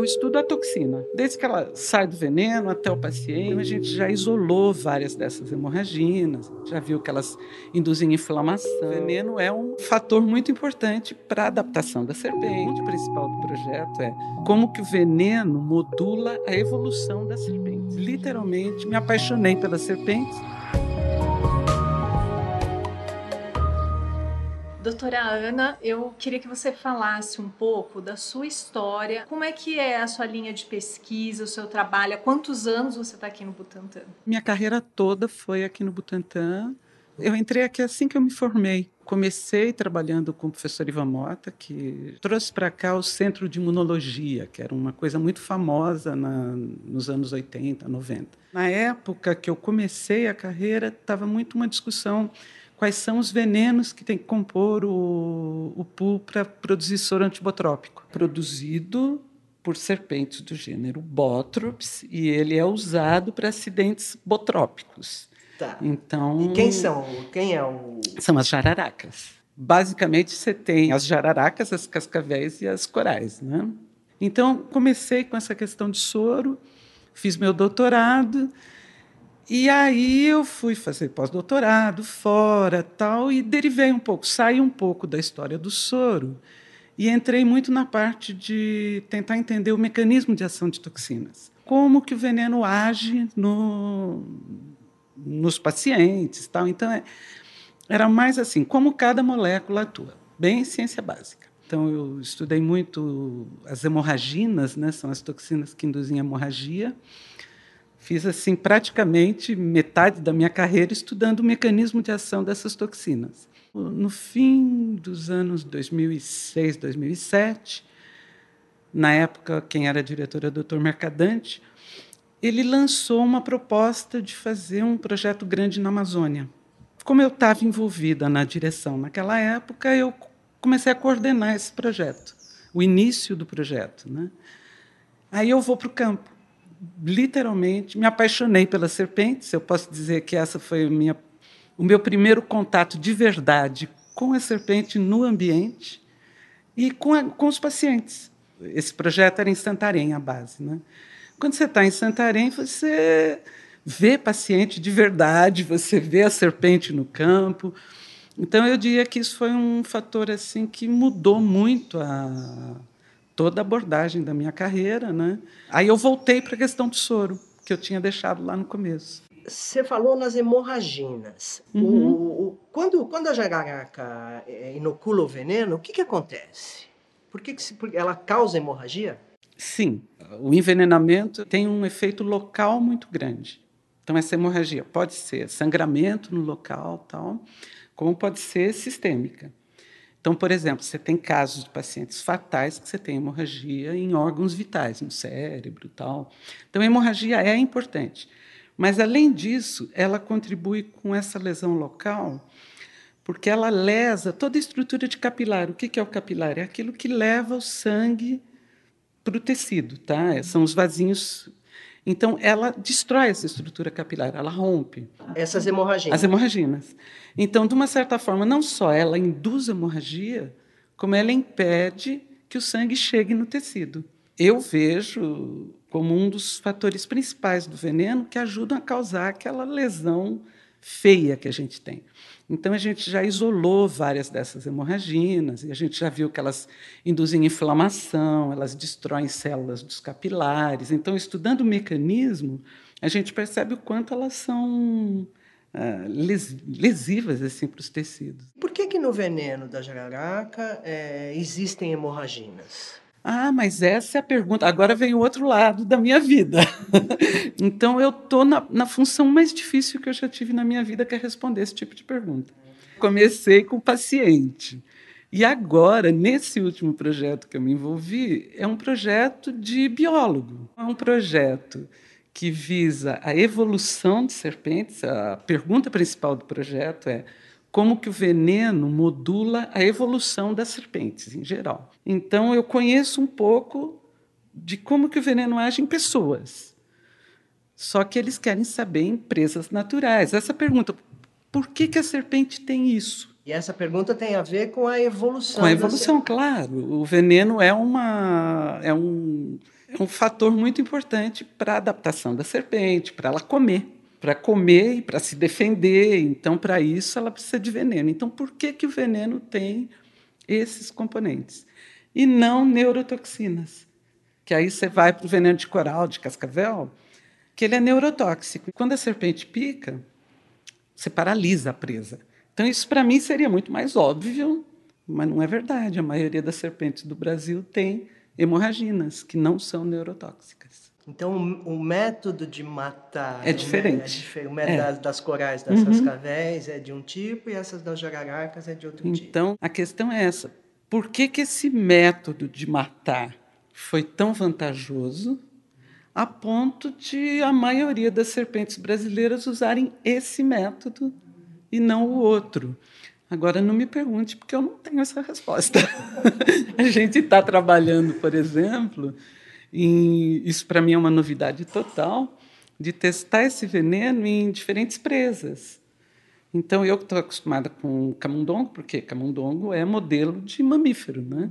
Eu estudo a toxina. Desde que ela sai do veneno até o paciente, a gente já isolou várias dessas hemorraginas, já viu que elas induzem inflamação. O veneno é um fator muito importante para a adaptação da serpente. O principal do projeto é como que o veneno modula a evolução da serpente. Literalmente, me apaixonei pelas serpentes Doutora Ana, eu queria que você falasse um pouco da sua história. Como é que é a sua linha de pesquisa, o seu trabalho? Há quantos anos você está aqui no Butantan? Minha carreira toda foi aqui no Butantan. Eu entrei aqui assim que eu me formei. Comecei trabalhando com o professor Ivan Mota, que trouxe para cá o Centro de Imunologia, que era uma coisa muito famosa na, nos anos 80, 90. Na época que eu comecei a carreira, estava muito uma discussão quais são os venenos que tem que compor o, o pool para produzir soro antibotrópico. Produzido por serpentes do gênero Botrops e ele é usado para acidentes botrópicos. Tá. Então, e quem são? Quem é o São as jararacas. Basicamente você tem as jararacas, as cascavéis e as corais, né? Então comecei com essa questão de soro, fiz meu doutorado e aí eu fui fazer pós-doutorado fora, tal, e derivei um pouco, saí um pouco da história do soro e entrei muito na parte de tentar entender o mecanismo de ação de toxinas. Como que o veneno age no, nos pacientes, tal. Então é, era mais assim, como cada molécula atua, bem ciência básica. Então eu estudei muito as hemorraginas, né, são as toxinas que induzem hemorragia Fiz assim praticamente metade da minha carreira estudando o mecanismo de ação dessas toxinas. No fim dos anos 2006, 2007, na época quem era diretor era o Dr. Mercadante, ele lançou uma proposta de fazer um projeto grande na Amazônia. Como eu estava envolvida na direção naquela época, eu comecei a coordenar esse projeto, o início do projeto. Né? Aí eu vou para o campo literalmente me apaixonei pelas serpentes. Eu posso dizer que essa foi minha, o meu primeiro contato de verdade com a serpente no ambiente e com, a, com os pacientes. Esse projeto era em Santarém, a base. Né? Quando você está em Santarém, você vê paciente de verdade, você vê a serpente no campo. Então eu diria que isso foi um fator assim que mudou muito a, toda a abordagem da minha carreira, né? Aí eu voltei para a questão do soro, que eu tinha deixado lá no começo. Você falou nas hemorraginas. Uhum. O, o, quando, quando a jararaca é, inocula o veneno, o que, que acontece? Por que, que se, ela causa hemorragia? Sim, o envenenamento tem um efeito local muito grande. Então essa hemorragia pode ser sangramento no local, tal, como pode ser sistêmica. Então, por exemplo, você tem casos de pacientes fatais que você tem hemorragia em órgãos vitais, no cérebro e tal. Então, a hemorragia é importante. Mas, além disso, ela contribui com essa lesão local, porque ela lesa toda a estrutura de capilar. O que é o capilar? É aquilo que leva o sangue para o tecido, tá? São os vasinhos então, ela destrói essa estrutura capilar, ela rompe. Essas hemorragias. As hemorraginas. Então, de uma certa forma, não só ela induz hemorragia, como ela impede que o sangue chegue no tecido. Eu vejo como um dos fatores principais do veneno que ajudam a causar aquela lesão feia que a gente tem. Então, a gente já isolou várias dessas hemorraginas, e a gente já viu que elas induzem inflamação, elas destroem células dos capilares. Então, estudando o mecanismo, a gente percebe o quanto elas são ah, lesivas assim, para os tecidos. Por que, que no veneno da jararaca é, existem hemorraginas? Ah, mas essa é a pergunta. Agora vem o outro lado da minha vida. então, eu estou na, na função mais difícil que eu já tive na minha vida, que é responder esse tipo de pergunta. Comecei com paciente. E agora, nesse último projeto que eu me envolvi, é um projeto de biólogo. É um projeto que visa a evolução de serpentes. A pergunta principal do projeto é como que o veneno modula a evolução das serpentes em geral. Então eu conheço um pouco de como que o veneno age em pessoas. Só que eles querem saber em presas naturais. Essa pergunta, por que, que a serpente tem isso? E essa pergunta tem a ver com a evolução. Com a evolução, claro. O veneno é uma é um é um fator muito importante para a adaptação da serpente, para ela comer, para comer e para se defender. Então, para isso, ela precisa de veneno. Então, por que, que o veneno tem esses componentes? E não neurotoxinas. Que aí você vai para o veneno de coral, de cascavel, que ele é neurotóxico. Quando a serpente pica, você paralisa a presa. Então, isso para mim seria muito mais óbvio, mas não é verdade. A maioria das serpentes do Brasil tem hemorraginas, que não são neurotóxicas. Então, o método de matar é diferente. É diferente. O método é. das, das, corais das uhum. cascavéis é de um tipo e essas das jararacas é de outro então, tipo. Então, a questão é essa. Por que, que esse método de matar foi tão vantajoso a ponto de a maioria das serpentes brasileiras usarem esse método e não o outro? Agora, não me pergunte, porque eu não tenho essa resposta. a gente está trabalhando, por exemplo, em, isso para mim é uma novidade total, de testar esse veneno em diferentes presas. Então, eu estou acostumada com camundongo, porque camundongo é modelo de mamífero, né?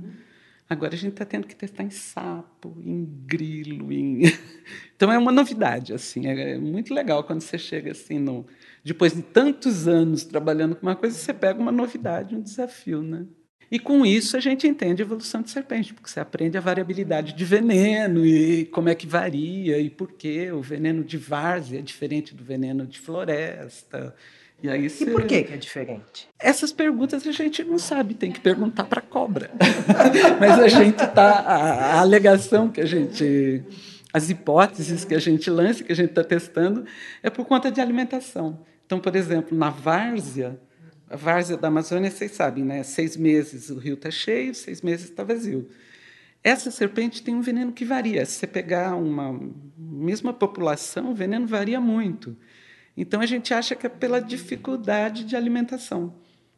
Agora a gente está tendo que testar em sapo, em grilo, em... então é uma novidade, assim, é muito legal quando você chega assim no depois de tantos anos trabalhando com uma coisa, você pega uma novidade, um desafio, né? E com isso a gente entende a evolução de serpente, porque você aprende a variabilidade de veneno e como é que varia e por que o veneno de várzea é diferente do veneno de floresta. E, aí você... e por que, que é diferente? Essas perguntas a gente não sabe, tem que perguntar para a cobra. Mas a gente tá a, a alegação que a gente as hipóteses que a gente lança, que a gente está testando, é por conta de alimentação. Então, por exemplo, na várzea, a várzea da Amazônia, vocês sabem, né? Seis meses o rio está cheio, seis meses está vazio. Essa serpente tem um veneno que varia. Se você pegar uma mesma população, o veneno varia muito. Então a gente acha que é pela dificuldade de alimentação.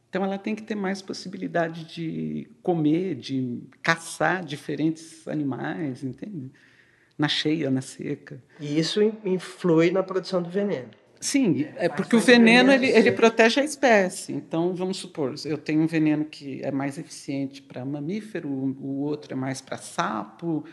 Então ela tem que ter mais possibilidade de comer, de caçar diferentes animais, entende? Na cheia, na seca. E isso influi na produção do veneno. Sim, é porque o veneno ele, ele protege a espécie. Então, vamos supor, eu tenho um veneno que é mais eficiente para mamífero, o outro é mais para sapo,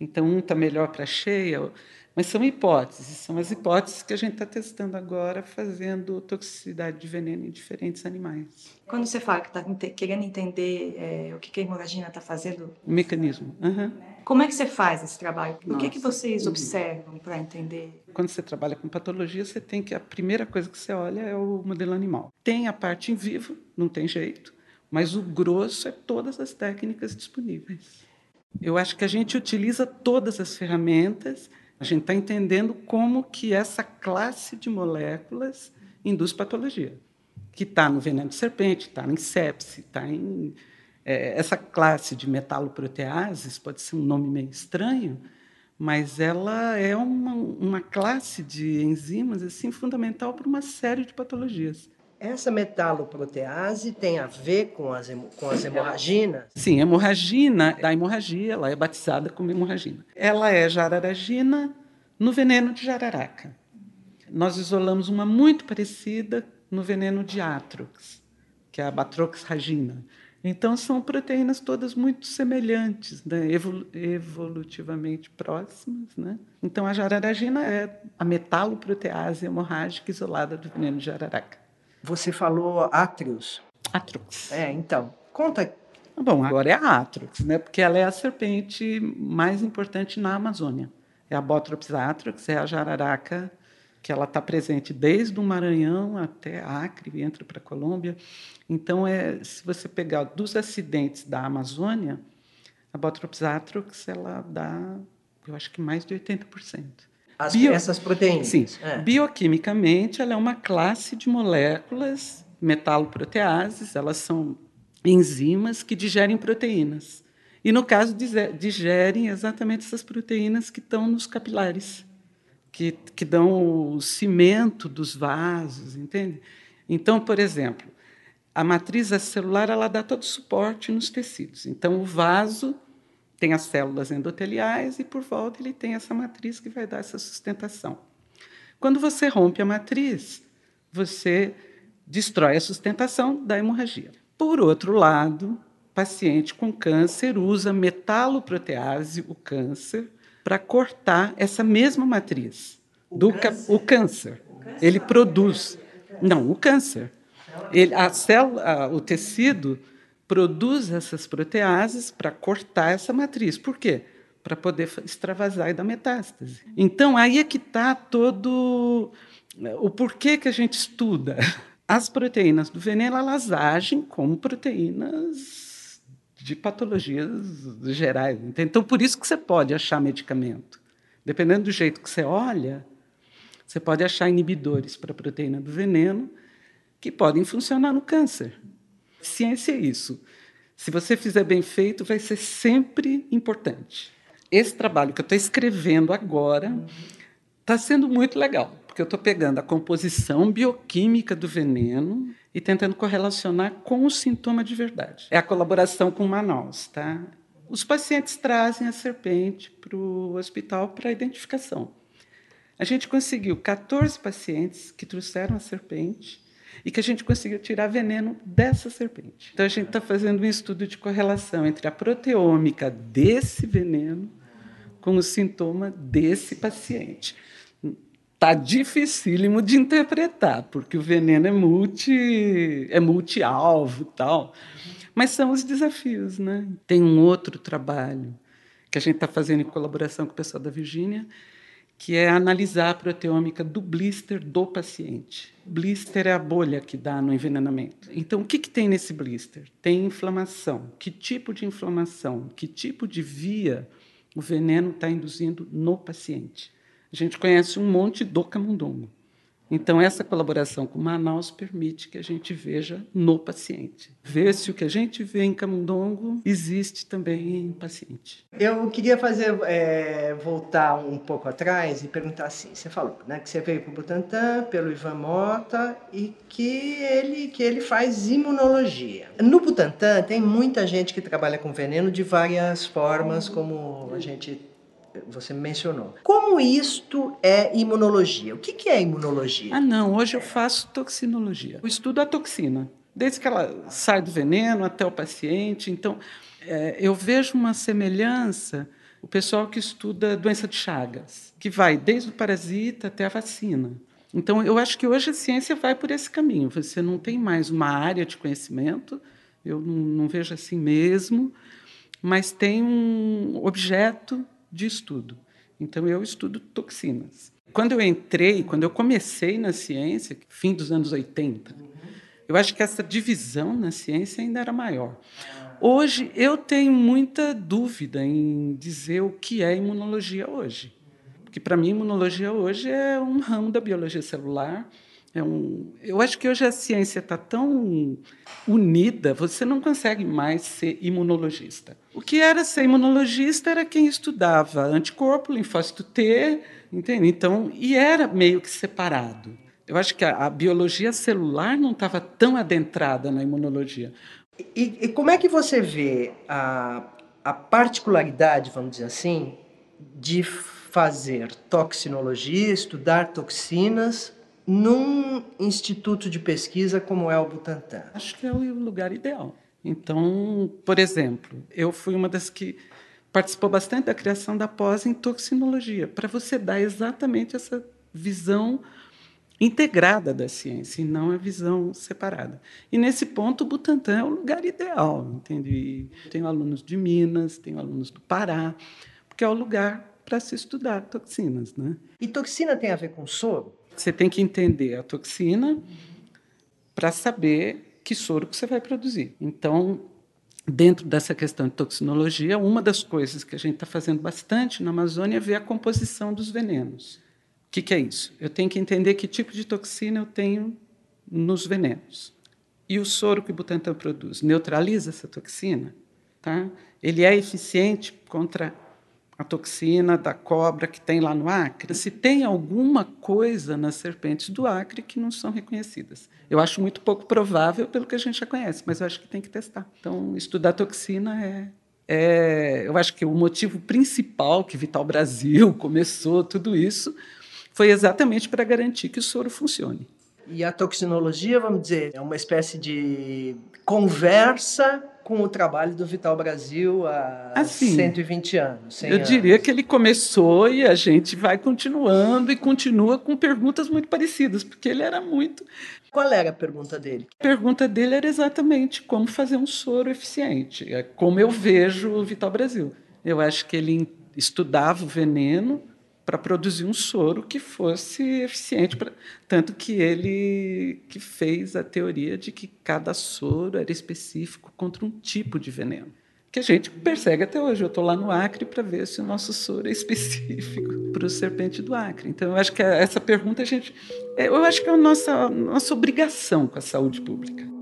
então um está melhor para cheia. Mas são hipóteses, são as hipóteses que a gente está testando agora, fazendo toxicidade de veneno em diferentes animais. Quando você fala que está querendo entender é, o que a hemorragia está fazendo... O mecanismo. Uhum. Como é que você faz esse trabalho? O que, que vocês observam para entender? Quando você trabalha com patologia, você tem que... A primeira coisa que você olha é o modelo animal. Tem a parte em vivo, não tem jeito, mas o grosso é todas as técnicas disponíveis. Eu acho que a gente utiliza todas as ferramentas a gente está entendendo como que essa classe de moléculas induz patologia, que está no veneno de serpente, está em sepse, está em é, essa classe de metaloproteases pode ser um nome meio estranho, mas ela é uma, uma classe de enzimas assim fundamental para uma série de patologias. Essa metaloprotease tem a ver com as, com as hemorraginas? Sim, hemorragina, da hemorragia, ela é batizada como hemorragina. Ela é jararagina no veneno de jararaca. Nós isolamos uma muito parecida no veneno de Atrox, que é a batroxragina. Então, são proteínas todas muito semelhantes, né? evolutivamente próximas. Né? Então, a jararagina é a metaloprotease hemorrágica isolada do veneno de jararaca. Você falou Atrius. Atrox. É, então, conta. Bom, agora é a Atrox, né? porque ela é a serpente mais importante na Amazônia. É a Botrops atrox, é a jararaca que ela está presente desde o Maranhão até Acre, e entra para a Colômbia. Então, é, se você pegar dos acidentes da Amazônia, a Botrops atrox ela dá, eu acho que mais de 80%. As, Bio... Essas proteínas. Sim. É. Bioquimicamente, ela é uma classe de moléculas metaloproteases, elas são enzimas que digerem proteínas. E, no caso, digerem exatamente essas proteínas que estão nos capilares, que, que dão o cimento dos vasos, entende? Então, por exemplo, a matriz celular ela dá todo o suporte nos tecidos. Então, o vaso tem as células endoteliais e por volta ele tem essa matriz que vai dar essa sustentação. Quando você rompe a matriz, você destrói a sustentação da hemorragia. Por outro lado, paciente com câncer usa metaloprotease, o câncer, para cortar essa mesma matriz O do câncer? ca- o câncer. Ele produz. Não, o câncer. Ele, a célula, a- o tecido produz essas proteases para cortar essa matriz. Por quê? Para poder extravasar e dar metástase. Então, aí é que está todo né, o porquê que a gente estuda. As proteínas do veneno, elas agem como proteínas de patologias gerais. entende? Então, por isso que você pode achar medicamento. Dependendo do jeito que você olha, você pode achar inibidores para a proteína do veneno que podem funcionar no câncer. Ciência é isso. Se você fizer bem feito, vai ser sempre importante. Esse trabalho que eu estou escrevendo agora está sendo muito legal, porque eu estou pegando a composição bioquímica do veneno e tentando correlacionar com o sintoma de verdade. É a colaboração com Manaus, tá? Os pacientes trazem a serpente para o hospital para identificação. A gente conseguiu 14 pacientes que trouxeram a serpente e que a gente conseguiu tirar veneno dessa serpente. Então a gente está fazendo um estudo de correlação entre a proteômica desse veneno com o sintoma desse paciente. Tá dificílimo de interpretar, porque o veneno é multi é multi-alvo tal. Mas são os desafios, né? Tem um outro trabalho que a gente está fazendo em colaboração com o pessoal da Virgínia, que é analisar a proteômica do blister do paciente. Blister é a bolha que dá no envenenamento. Então, o que, que tem nesse blister? Tem inflamação. Que tipo de inflamação? Que tipo de via o veneno está induzindo no paciente? A gente conhece um monte do camundongo. Então, essa colaboração com Manaus permite que a gente veja no paciente. Ver se o que a gente vê em camundongo existe também em paciente. Eu queria fazer é, voltar um pouco atrás e perguntar assim. Você falou, né, que você veio para o Butantan pelo Ivan Mota e que ele que ele faz imunologia. No Butantan tem muita gente que trabalha com veneno de várias formas, como a gente você mencionou. Como isto é imunologia? O que, que é imunologia? Ah, não, hoje eu faço toxinologia. Eu estudo a toxina, desde que ela sai do veneno até o paciente. Então, é, eu vejo uma semelhança o pessoal que estuda doença de Chagas, que vai desde o parasita até a vacina. Então, eu acho que hoje a ciência vai por esse caminho. Você não tem mais uma área de conhecimento, eu não, não vejo assim mesmo, mas tem um objeto de estudo. Então, eu estudo toxinas. Quando eu entrei, quando eu comecei na ciência, fim dos anos 80, eu acho que essa divisão na ciência ainda era maior. Hoje, eu tenho muita dúvida em dizer o que é imunologia hoje. Porque, para mim, imunologia hoje é um ramo da biologia celular. É um, eu acho que hoje a ciência está tão unida, você não consegue mais ser imunologista. O que era ser imunologista era quem estudava anticorpo, linfócito T, entende? Então, e era meio que separado. Eu acho que a, a biologia celular não estava tão adentrada na imunologia. E, e como é que você vê a, a particularidade, vamos dizer assim, de fazer toxinologia, estudar toxinas num instituto de pesquisa como é o Butantan? Acho que é o lugar ideal. Então, por exemplo, eu fui uma das que participou bastante da criação da pós em toxinologia, para você dar exatamente essa visão integrada da ciência e não a visão separada. E nesse ponto o Butantan é o lugar ideal, entende? Tenho alunos de Minas, tenho alunos do Pará, porque é o lugar para se estudar toxinas, né? E toxina tem a ver com soro? Você tem que entender a toxina para saber que soro que você vai produzir. Então, dentro dessa questão de toxinologia, uma das coisas que a gente está fazendo bastante na Amazônia é ver a composição dos venenos. O que, que é isso? Eu tenho que entender que tipo de toxina eu tenho nos venenos. E o soro que o Butantan produz neutraliza essa toxina? Tá? Ele é eficiente contra a toxina da cobra que tem lá no Acre? Se tem alguma coisa nas serpentes do Acre que não são reconhecidas. Eu acho muito pouco provável pelo que a gente já conhece, mas eu acho que tem que testar. Então, estudar toxina é, é eu acho que o motivo principal que Vital Brasil começou tudo isso foi exatamente para garantir que o soro funcione. E a toxinologia, vamos dizer, é uma espécie de conversa com o trabalho do Vital Brasil há Assim, 120 anos. 100 Eu diria anos. que ele começou e a gente vai continuando e continua com perguntas muito parecidas, porque ele era muito. Qual era a pergunta dele? A pergunta dele era exatamente como fazer um soro eficiente, é como eu vejo o Vital Brasil. Eu acho que ele estudava o veneno para produzir um soro que fosse eficiente, pra... tanto que ele que fez a teoria de que cada soro era específico contra um tipo de veneno que a gente persegue até hoje. Eu estou lá no Acre para ver se o nosso soro é específico para o serpente do Acre. Então, eu acho que essa pergunta a gente, eu acho que é a nossa, nossa obrigação com a saúde pública.